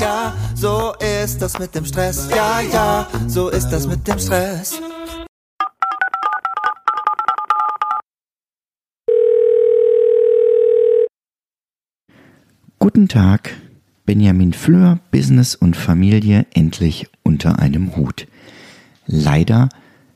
ja, so ist das mit dem Stress. Ja, ja, so ist das mit dem Stress. Guten Tag, Benjamin Fleur, Business und Familie endlich unter einem Hut. Leider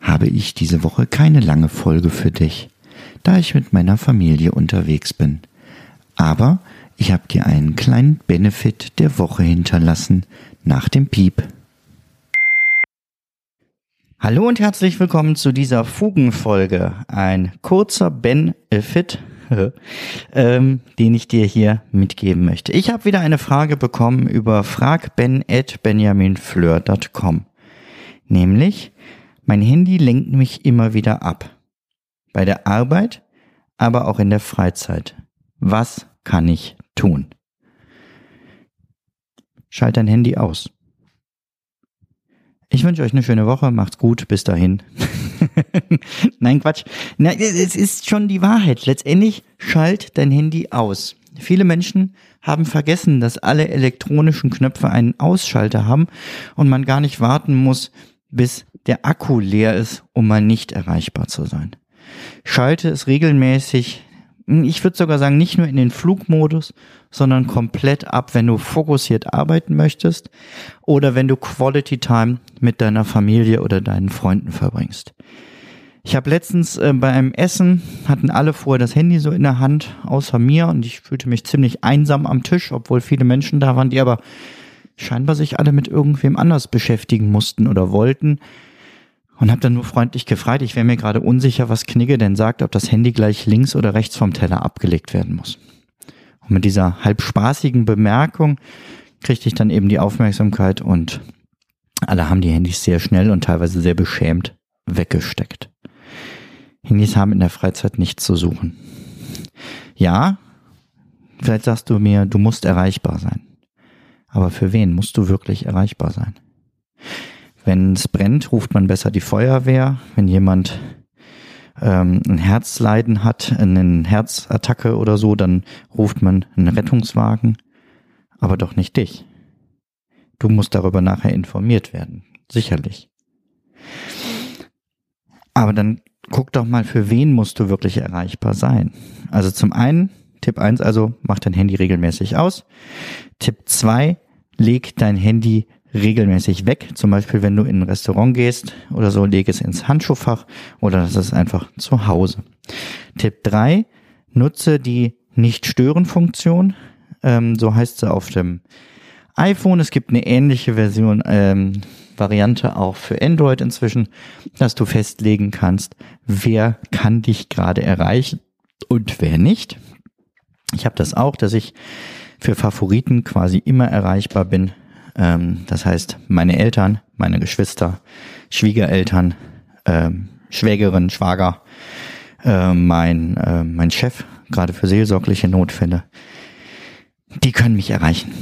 habe ich diese Woche keine lange Folge für dich, da ich mit meiner Familie unterwegs bin. Aber ich habe dir einen kleinen Benefit der Woche hinterlassen nach dem Piep. Hallo und herzlich willkommen zu dieser Fugenfolge. Ein kurzer Benefit ähm, den ich dir hier mitgeben möchte. Ich habe wieder eine Frage bekommen über fragben@benjaminfleur.com. Nämlich, mein Handy lenkt mich immer wieder ab. Bei der Arbeit, aber auch in der Freizeit. Was kann ich tun? Schalt dein Handy aus. Ich wünsche euch eine schöne Woche, macht's gut, bis dahin. Nein, Quatsch. Es ist schon die Wahrheit. Letztendlich schalt dein Handy aus. Viele Menschen haben vergessen, dass alle elektronischen Knöpfe einen Ausschalter haben und man gar nicht warten muss, bis der Akku leer ist, um mal nicht erreichbar zu sein. Schalte es regelmäßig ich würde sogar sagen, nicht nur in den Flugmodus, sondern komplett ab, wenn du fokussiert arbeiten möchtest oder wenn du Quality Time mit deiner Familie oder deinen Freunden verbringst. Ich habe letztens äh, bei einem Essen, hatten alle vorher das Handy so in der Hand, außer mir, und ich fühlte mich ziemlich einsam am Tisch, obwohl viele Menschen da waren, die aber scheinbar sich alle mit irgendwem anders beschäftigen mussten oder wollten und habe dann nur freundlich gefragt, ich wäre mir gerade unsicher, was Knigge denn sagt, ob das Handy gleich links oder rechts vom Teller abgelegt werden muss. Und mit dieser halb spaßigen Bemerkung kriegte ich dann eben die Aufmerksamkeit und alle haben die Handys sehr schnell und teilweise sehr beschämt weggesteckt. Handys haben in der Freizeit nichts zu suchen. Ja, vielleicht sagst du mir, du musst erreichbar sein. Aber für wen musst du wirklich erreichbar sein? Wenn es brennt, ruft man besser die Feuerwehr. Wenn jemand ähm, ein Herzleiden hat, eine Herzattacke oder so, dann ruft man einen Rettungswagen, aber doch nicht dich. Du musst darüber nachher informiert werden, sicherlich. Aber dann guck doch mal, für wen musst du wirklich erreichbar sein. Also zum einen, Tipp 1, also mach dein Handy regelmäßig aus. Tipp 2, leg dein Handy regelmäßig weg. Zum Beispiel, wenn du in ein Restaurant gehst oder so, leg es ins Handschuhfach oder das ist einfach zu Hause. Tipp drei: nutze die Nicht-Stören-Funktion. Ähm, so heißt sie auf dem iPhone. Es gibt eine ähnliche Version, ähm, Variante auch für Android inzwischen, dass du festlegen kannst, wer kann dich gerade erreichen und wer nicht. Ich habe das auch, dass ich für Favoriten quasi immer erreichbar bin, ähm, das heißt, meine Eltern, meine Geschwister, Schwiegereltern, ähm, Schwägerin, Schwager, äh, mein, äh, mein Chef, gerade für seelsorgliche Notfälle, die können mich erreichen.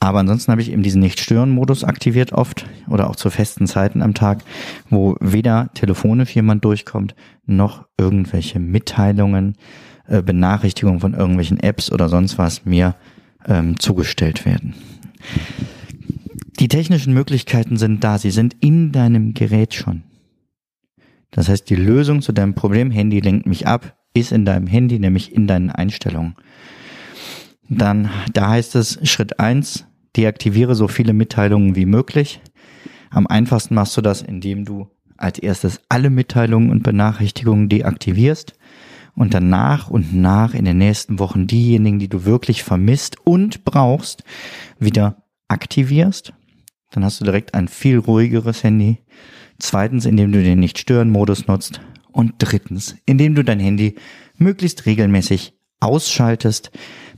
Aber ansonsten habe ich eben diesen Nicht-Stören-Modus aktiviert oft oder auch zu festen Zeiten am Tag, wo weder telefonisch jemand durchkommt, noch irgendwelche Mitteilungen, äh, Benachrichtigungen von irgendwelchen Apps oder sonst was mir ähm, zugestellt werden. Die technischen Möglichkeiten sind da, sie sind in deinem Gerät schon. Das heißt, die Lösung zu deinem Problem, Handy lenkt mich ab, ist in deinem Handy, nämlich in deinen Einstellungen. Dann, da heißt es Schritt eins: deaktiviere so viele Mitteilungen wie möglich. Am einfachsten machst du das, indem du als erstes alle Mitteilungen und Benachrichtigungen deaktivierst und dann nach und nach in den nächsten Wochen diejenigen, die du wirklich vermisst und brauchst, wieder aktivierst dann hast du direkt ein viel ruhigeres Handy. Zweitens, indem du den Nicht-Stören-Modus nutzt. Und drittens, indem du dein Handy möglichst regelmäßig ausschaltest,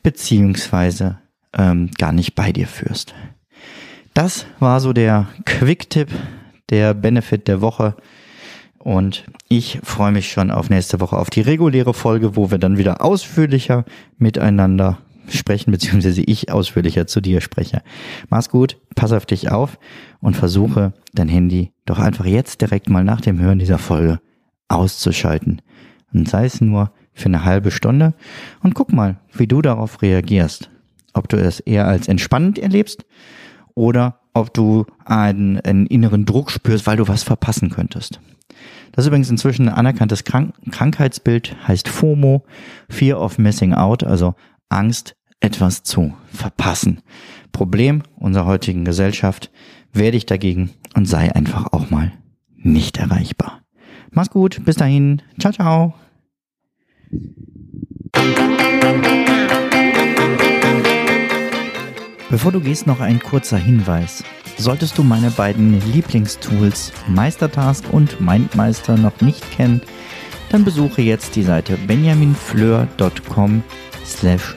beziehungsweise ähm, gar nicht bei dir führst. Das war so der Quick-Tipp, der Benefit der Woche. Und ich freue mich schon auf nächste Woche auf die reguläre Folge, wo wir dann wieder ausführlicher miteinander sprechen, beziehungsweise ich ausführlicher zu dir spreche. Mach's gut, pass auf dich auf und versuche dein Handy doch einfach jetzt direkt mal nach dem Hören dieser Folge auszuschalten. Und sei es nur für eine halbe Stunde und guck mal, wie du darauf reagierst. ob du es eher als entspannend erlebst oder ob du einen, einen inneren Druck spürst, weil du was verpassen könntest. Das ist übrigens inzwischen ein anerkanntes Krank Krankheitsbild, heißt FOMO, Fear of Missing Out, also Angst, etwas zu verpassen. Problem unserer heutigen Gesellschaft, werde ich dagegen und sei einfach auch mal nicht erreichbar. Mach's gut, bis dahin, ciao, ciao. Bevor du gehst, noch ein kurzer Hinweis. Solltest du meine beiden Lieblingstools Meistertask und Mindmeister noch nicht kennen, dann besuche jetzt die Seite benjaminfleur.com slash